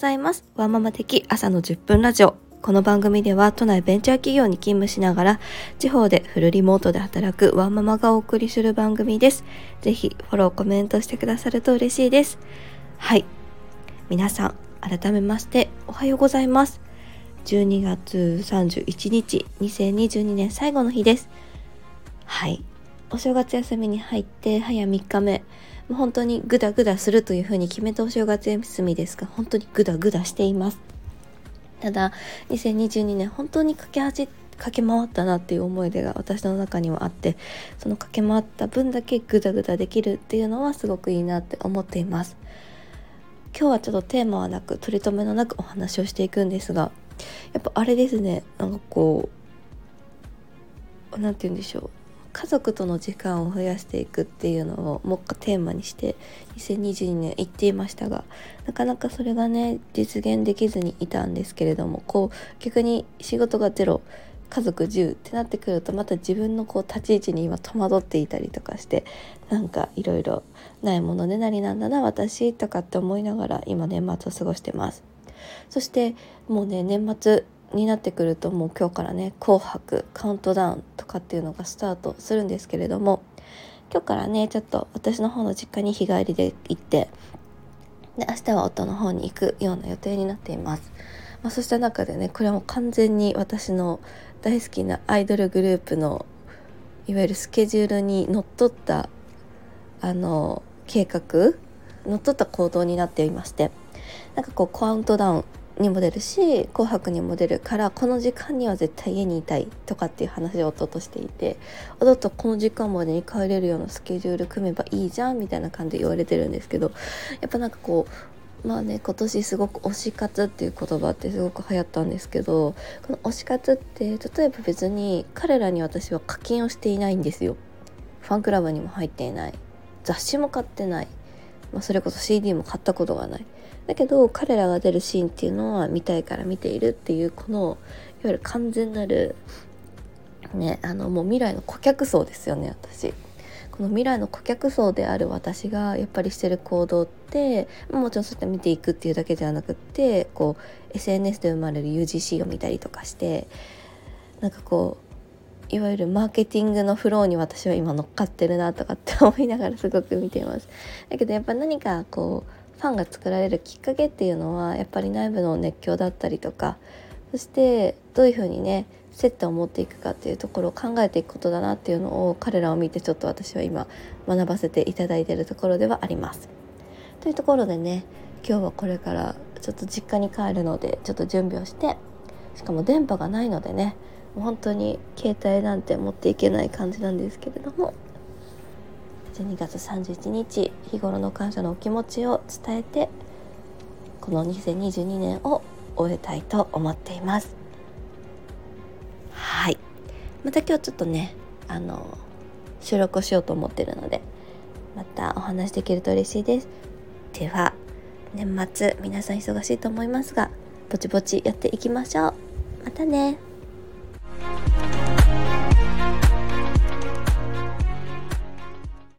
ざいます。ワンママ的朝の10分ラジオ。この番組では都内ベンチャー企業に勤務しながら地方でフルリモートで働くワンママがお送りする番組です。ぜひフォローコメントしてくださると嬉しいです。はい。皆さん改めましておはようございます。12月31日2022年最後の日です。はい。お正月休みに入って早3日目。もう本当にグダグダするというふうに決めたお正月休みですが本当にグダグダしています。ただ2022年本当に駆け足駆け回ったなっていう思い出が私の中にはあってその駆け回った分だけグダグダできるっていうのはすごくいいなって思っています。今日はちょっとテーマはなく取り留めのなくお話をしていくんですがやっぱあれですね。なんかこう何て言うんでしょう。家族との時間を増やしていくっていうのを目下テーマにして2022年言っていましたがなかなかそれがね実現できずにいたんですけれどもこう逆に仕事がゼロ家族10ってなってくるとまた自分のこう立ち位置に今戸惑っていたりとかしてなんかいろいろないものねなりなんだな私とかって思いながら今年末を過ごしてます。そしてもうね年末になってくるともう今日からね「紅白」カウントダウンとかっていうのがスタートするんですけれども今日からねちょっと私の方の実家に日帰りで行ってで明日は夫の方に行くような予定になっています。まあ、そうした中でねこれはもう完全に私の大好きなアイドルグループのいわゆるスケジュールにのっとったあの計画のっとった行動になっていましてなんかこうカウントダウンにも出るし「紅白」にも出るからこの時間には絶対家にいたいとかっていう話を夫としていて「弟とこの時間までに帰れるようなスケジュール組めばいいじゃん」みたいな感じで言われてるんですけどやっぱなんかこうまあね今年すごく推し活っていう言葉ってすごく流行ったんですけどこの推し活って例えば別に彼らに私は課金をしていないんですよ。ファンクラブにも入っていない。雑誌も買ってない、まあ、それこそ CD も買ったことがない。だけど彼らが出るシーンっていうのは見たいから見ているっていうこのいわゆる完全なるねあのもう未来の顧客層ですよね私。この未来の顧客層である私がやっぱりしてる行動ってもちろんそうやって見ていくっていうだけではなくってこう SNS で生まれる UGC を見たりとかしてなんかこういわゆるマーケティングのフローに私は今乗っかってるなとかって思いながらすごく見ています。だけどやっぱ何かこうファンが作られるきっかけっていうのはやっぱり内部の熱狂だったりとかそしてどういうふうにね接点を持っていくかっていうところを考えていくことだなっていうのを彼らを見てちょっと私は今学ばせていただいているところではあります。というところでね今日はこれからちょっと実家に帰るのでちょっと準備をしてしかも電波がないのでねもう本当に携帯なんて持っていけない感じなんですけれども12月31日日頃の感謝のお気持ちを伝えてこの2022年を終えたいと思っています。はい。また今日ちょっとねあの収録をしようと思ってるのでまたお話できると嬉しいです。では年末皆さん忙しいと思いますがぼちぼちやっていきましょう。またね。